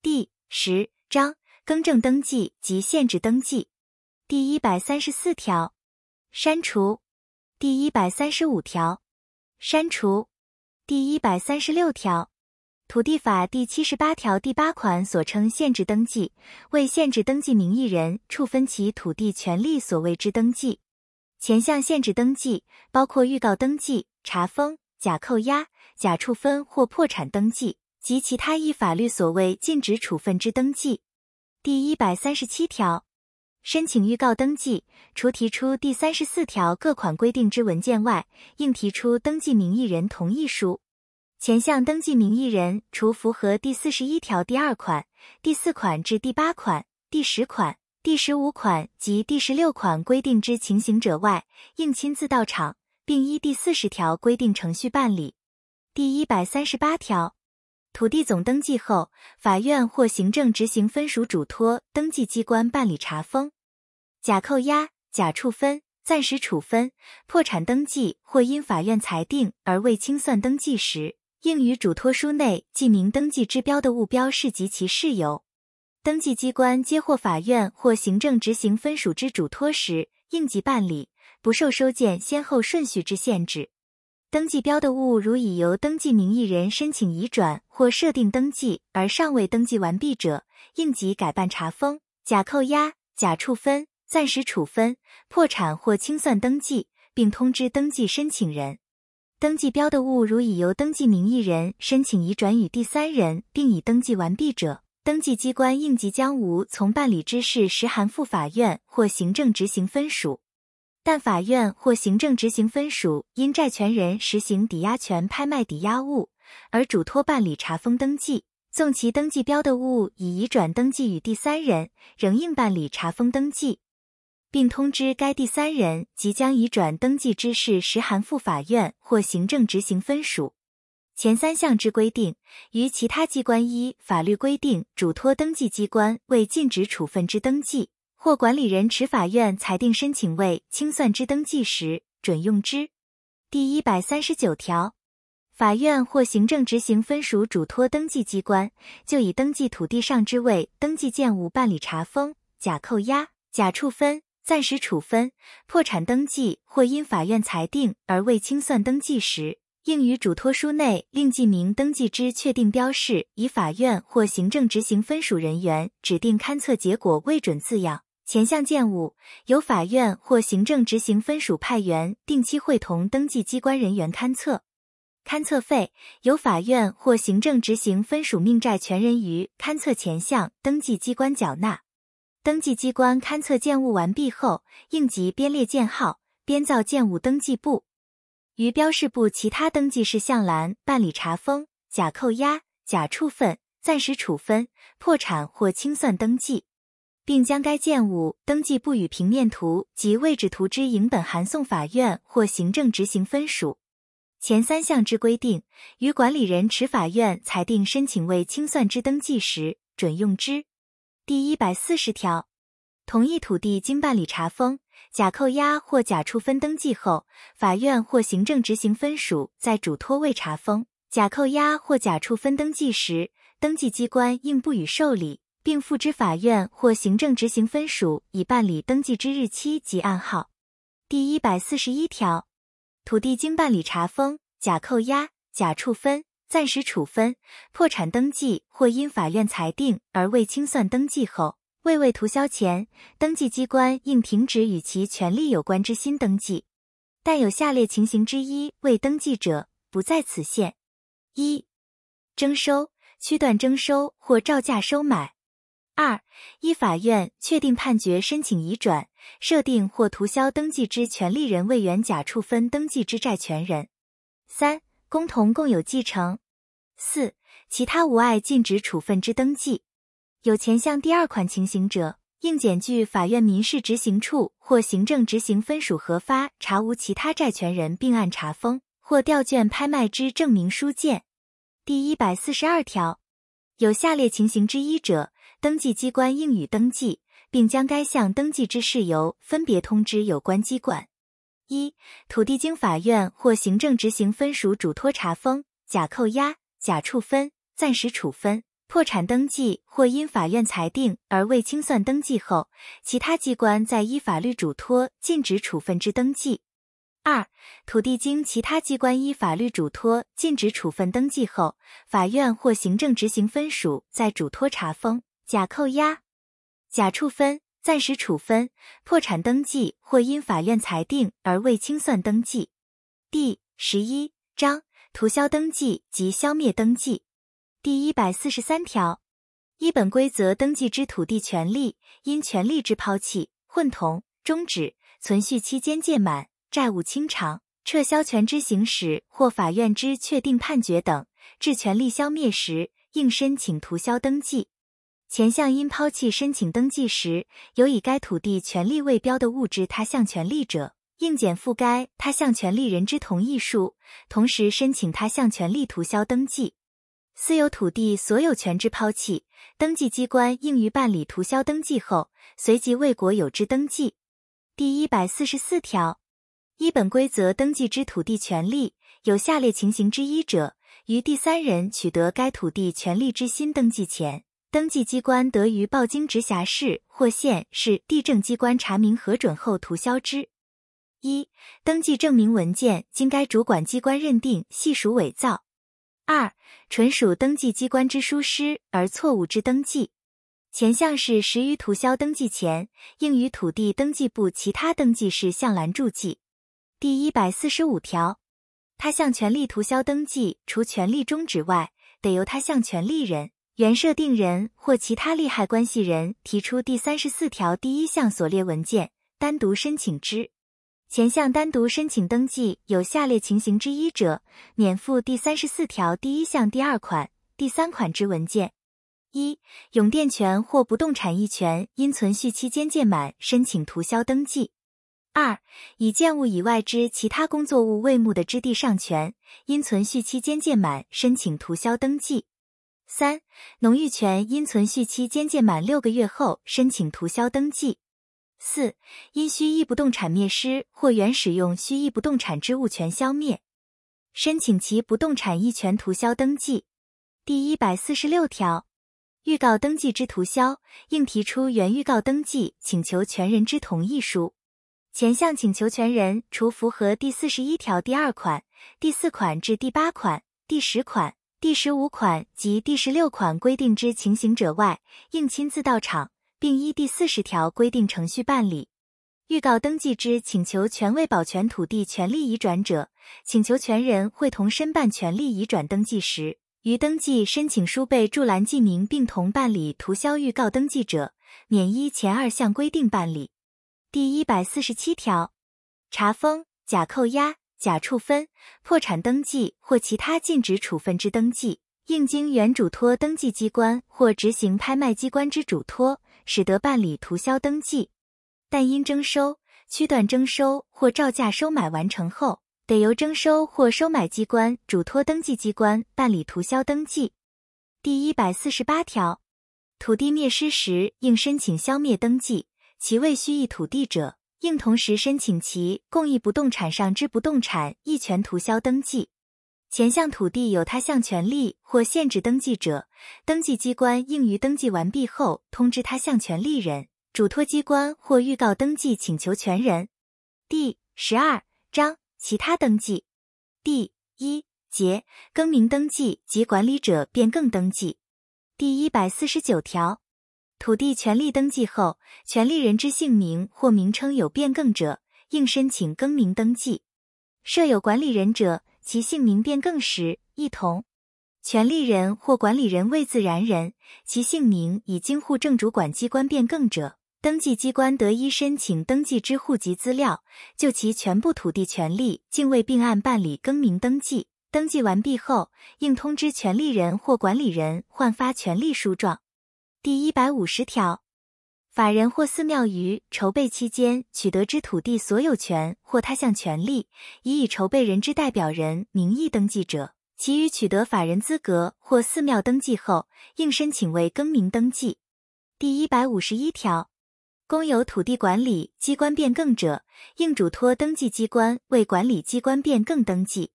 第十章更正登记及限制登记第一百三十四条删除第一百三十五条删除第一百三十六条土地法第七十八条第八款所称限制登记，为限制登记名义人处分其土地权利所谓之登记。前项限制登记包括预告登记、查封、假扣押、假处分或破产登记。及其他依法律所谓禁止处分之登记。第一百三十七条，申请预告登记，除提出第三十四条各款规定之文件外，应提出登记名义人同意书。前项登记名义人，除符合第四十一条第二款、第四款至第八款、第十款、第十五款及第十六款规定之情形者外，应亲自到场，并依第四十条规定程序办理。第一百三十八条。土地总登记后，法院或行政执行分属嘱托登记机关办理查封、假扣押、假处分、暂时处分、破产登记或因法院裁定而未清算登记时，应于嘱托书内记明登记之标的物标示及其事由。登记机关接获法院或行政执行分属之嘱托时，应即办理，不受收件先后顺序之限制。登记标的物如已由登记名义人申请移转或设定登记而尚未登记完毕者，应即改办查封、假扣押、假处分、暂时处分、破产或清算登记，并通知登记申请人。登记标的物如已由登记名义人申请移转与第三人，并已登记完毕者，登记机关应即将无从办理之事实函付法院或行政执行分属。但法院或行政执行分属因债权人实行抵押权拍卖抵押物而嘱托办理查封登记，纵其登记标的物已移转登记与第三人，仍应办理查封登记，并通知该第三人即将移转登记之事实函付法院或行政执行分属。前三项之规定，于其他机关依法律规定嘱托登记机关为禁止处分之登记。或管理人持法院裁定申请为清算之登记时，准用之。第一百三十九条，法院或行政执行分属嘱托登记机关，就以登记土地上之未登记建物办理查封、假扣押、假处分、暂时处分、破产登记，或因法院裁定而未清算登记时，应于嘱托书内另记明登记之确定标示，以法院或行政执行分属人员指定勘测结果为准字样。前项建物由法院或行政执行分署派员定期会同登记机关人员勘测，勘测费由法院或行政执行分署命债权人于勘测前向登记机关缴纳。登记机关勘测建物完毕后，应即编列建号，编造建物登记簿，于标示部其他登记事项栏办理查封、假扣押、假处分、暂时处分、破产或清算登记。并将该建物登记簿与平面图及位置图之影本函送法院或行政执行分署。前三项之规定，于管理人持法院裁定申请为清算之登记时，准用之。第一百四十条，同一土地经办理查封、假扣押或假处分登记后，法院或行政执行分署在嘱托未查封、假扣押或假处分登记时，登记机关应不予受理。并付之法院或行政执行分属已办理登记之日期及案号。第一百四十一条，土地经办理查封、假扣押、假处分、暂时处分、破产登记或因法院裁定而未清算登记后，未为涂销前，登记机关应停止与其权利有关之新登记。但有下列情形之一未登记者，不在此限：一、征收、区段征收或照价收买。二、依法院确定判决申请移转、设定或涂销登记之权利人为原假处分登记之债权人。三、共同共有继承。四、其他无碍禁止处分之登记。有前项第二款情形者，应检具法院民事执行处或行政执行分属核发查无其他债权人并案查封或调卷拍卖之证明书件。第一百四十二条，有下列情形之一者。登记机关应予登记，并将该项登记之事由分别通知有关机关：一、土地经法院或行政执行分署嘱托查封、假扣押、假处分、暂时处分、破产登记或因法院裁定而未清算登记后，其他机关再依法律嘱托禁止处分之登记。二、土地经其他机关依法律嘱托禁止处分登记后，法院或行政执行分署在嘱托查封、假扣押、假处分、暂时处分、破产登记或因法院裁定而未清算登记。第十一章涂销登记及消灭登记。第一百四十三条，一本规则登记之土地权利，因权利之抛弃、混同、终止、存续期间届满、债务清偿、撤销权之行使或法院之确定判决等，致权利消灭时，应申请涂销登记。前项因抛弃申请登记时，有以该土地权利为标的物之他项权利者，应减负该他项权利人之同意数，同时申请他项权利涂销登记。私有土地所有权之抛弃，登记机关应于办理涂销登记后，随即为国有之登记。第一百四十四条，依本规则登记之土地权利，有下列情形之一者，于第三人取得该土地权利之新登记前，登记机关得于报经直辖市或县市地政机关查明核准后涂销之。一、登记证明文件经该主管机关认定系属伪造。二、纯属登记机关之疏失而错误之登记。前项是实于涂销登记前，应于土地登记簿其他登记事项栏注记。第一百四十五条，他项权利涂销登记，除权利终止外，得由他项权利人、原设定人或其他利害关系人提出第三十四条第一项所列文件，单独申请之。前项单独申请登记有下列情形之一者，免附第三十四条第一项第二款、第三款之文件：一、永电权或不动产役权因存续期间届满申请涂销登记；二、以建物以外之其他工作物为目的之地上权因存续期间届满申请涂销登记；三、农域权因存续期间届满六个月后申请涂销登记。四、因虚役不动产灭失或原使用虚役不动产之物权消灭，申请其不动产役权涂销登记。第一百四十六条，预告登记之涂销，应提出原预告登记请求权人之同意书。前项请求权人除符合第四十一条第二款、第四款至第八款、第十款、第十五款及第十六款规定之情形者外，应亲自到场。并依第四十条规定程序办理。预告登记之请求权未保全土地权利移转者，请求权人会同申办权利移转登记时，于登记申请书备注栏记明并同办理涂销预告登记者，免依前二项规定办理。第一百四十七条，查封、假扣押、假处分、破产登记或其他禁止处分之登记，应经原嘱托登记机关或执行拍卖机关之嘱托。使得办理涂销登记，但因征收、区段征收或照价收买完成后，得由征收或收买机关嘱托登记机关办理涂销登记。第一百四十八条，土地灭失时，应申请消灭登记；其未虚役土地者，应同时申请其共役不动产上之不动产役权涂销登记。前项土地有他项权利或限制登记者，登记机关应于登记完毕后通知他项权利人、嘱托机关或预告登记请求权人。第十二章其他登记第一节更名登记及管理者变更登记第一百四十九条，土地权利登记后，权利人之姓名或名称有变更者，应申请更名登记；设有管理人者。其姓名变更时，一同；权利人或管理人为自然人，其姓名已经户政主管机关变更者，登记机关得依申请登记之户籍资料，就其全部土地权利竟未并案办理更名登记。登记完毕后，应通知权利人或管理人换发权利书状。第一百五十条。法人或寺庙于筹备期间取得之土地所有权或他项权利，已以筹备人之代表人名义登记者，其余取得法人资格或寺庙登记后，应申请为更名登记。第一百五十一条，公有土地管理机关变更者，应嘱托登记机关为管理机关变更登记。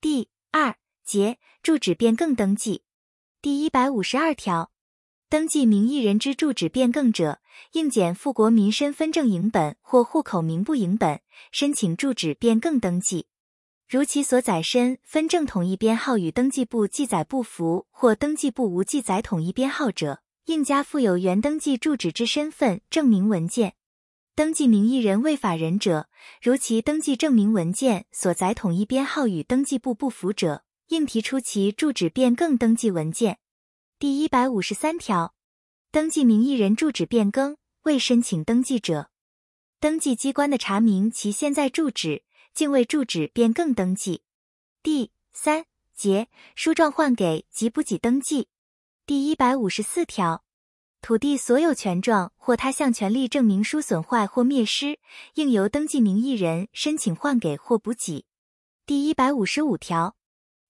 第二节住址变更登记。第一百五十二条，登记名义人之住址变更者，应检富国民身份证影本或户口名簿影本，申请住址变更登记。如其所载身分证统一编号与登记簿记载不符，或登记簿无记载统一编号者，应加附有原登记住址之身份证明文件。登记名义人为法人者，如其登记证明文件所载统一编号与登记簿不符者，应提出其住址变更登记文件。第一百五十三条，登记名义人住址变更未申请登记者，登记机关的查明其现在住址。竟未住址变更登记。第三节书状换给及补给登记。第一百五十四条，土地所有权状或他项权利证明书损坏或灭失，应由登记名义人申请换给或补给。第一百五十五条，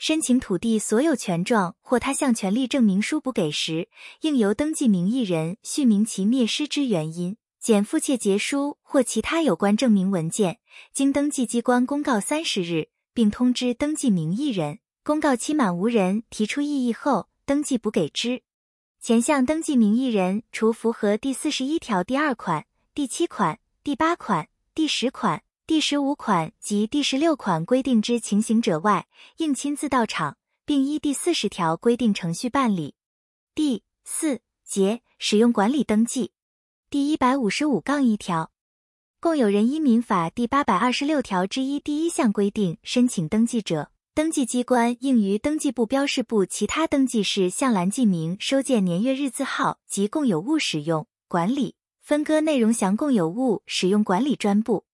申请土地所有权状或他项权利证明书补给时，应由登记名义人续明其灭失之原因。减负切结书或其他有关证明文件，经登记机关公告三十日，并通知登记名义人，公告期满无人提出异议后，登记补给之。前项登记名义人除符合第四十一条第二款、第七款、第八款、第十款、第十五款及第十六款规定之情形者外，应亲自到场，并依第四十条规定程序办理。第四节使用管理登记。第一百五十五杠一条，共有人依民法第八百二十六条之一第一项规定申请登记者，登记机关应于登记簿标示部其他登记事项栏记明收件年月日字号及共有物使用管理分割内容详共有物使用管理专部。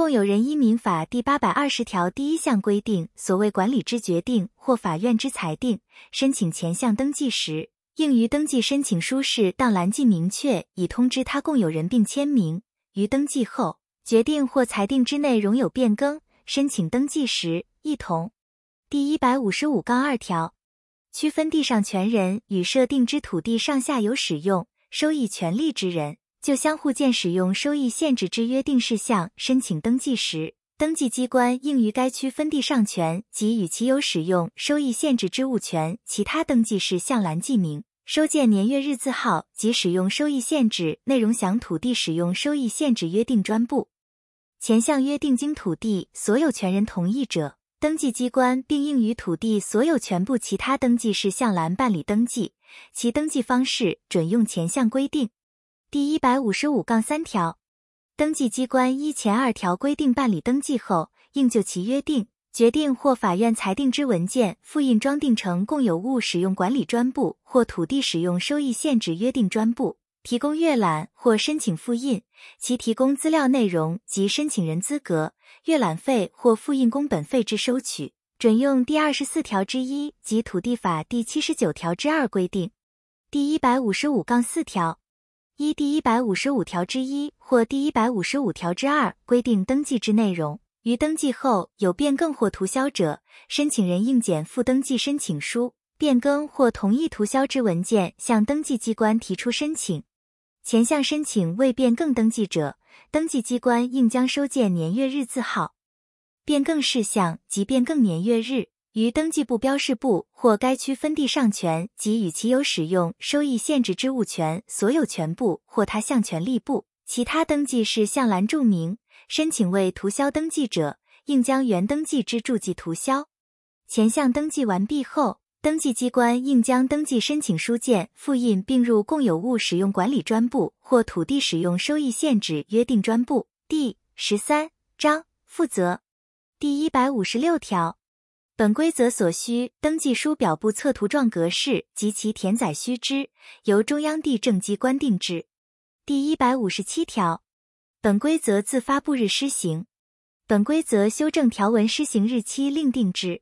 共有人依民法第八百二十条第一项规定所谓管理之决定或法院之裁定申请前项登记时。应于登记申请书示当栏记明确，已通知他共有人并签名。于登记后，决定或裁定之内容有变更，申请登记时一同。第一百五十五杠二条，区分地上权人与设定之土地上下游使用、收益权利之人，就相互间使用收益限制之约定事项申请登记时，登记机关应于该区分地上权及与其有使用收益限制之物权其他登记事项栏记明。收件年月日字号及使用收益限制内容详土地使用收益限制约定专部。前项约定经土地所有权人同意者，登记机关并应于土地所有权部其他登记事项栏办理登记，其登记方式准用前项规定。第一百五十五杠三条，登记机关依前二条规定办理登记后，应就其约定。决定或法院裁定之文件复印装订成共有物使用管理专部或土地使用收益限制约定专部，提供阅览或申请复印。其提供资料内容及申请人资格、阅览费或复印工本费之收取，准用第二十四条之一及土地法第七十九条之二规定。第一百五十五杠四条，依第一百五十五条之一或第一百五十五条之二规定登记之内容。于登记后有变更或涂销者，申请人应检附登记申请书、变更或同意涂销之文件，向登记机关提出申请。前项申请未变更登记者，登记机关应将收件年月日字号、变更事项及变更年月日，于登记簿标示部或该区分地上权及与其有使用收益限制之物权所有权部或他项权利部其他登记事项栏注明。申请为涂销登记者，应将原登记之注记涂销。前项登记完毕后，登记机关应将登记申请书件复印并入共有物使用管理专部或土地使用收益限制约定专部。第十三章负责第一百五十六条，本规则所需登记书表布测图状格式及其填载须知，由中央地政机关定制。第一百五十七条。本规则自发布日施行，本规则修正条文施行日期另定制。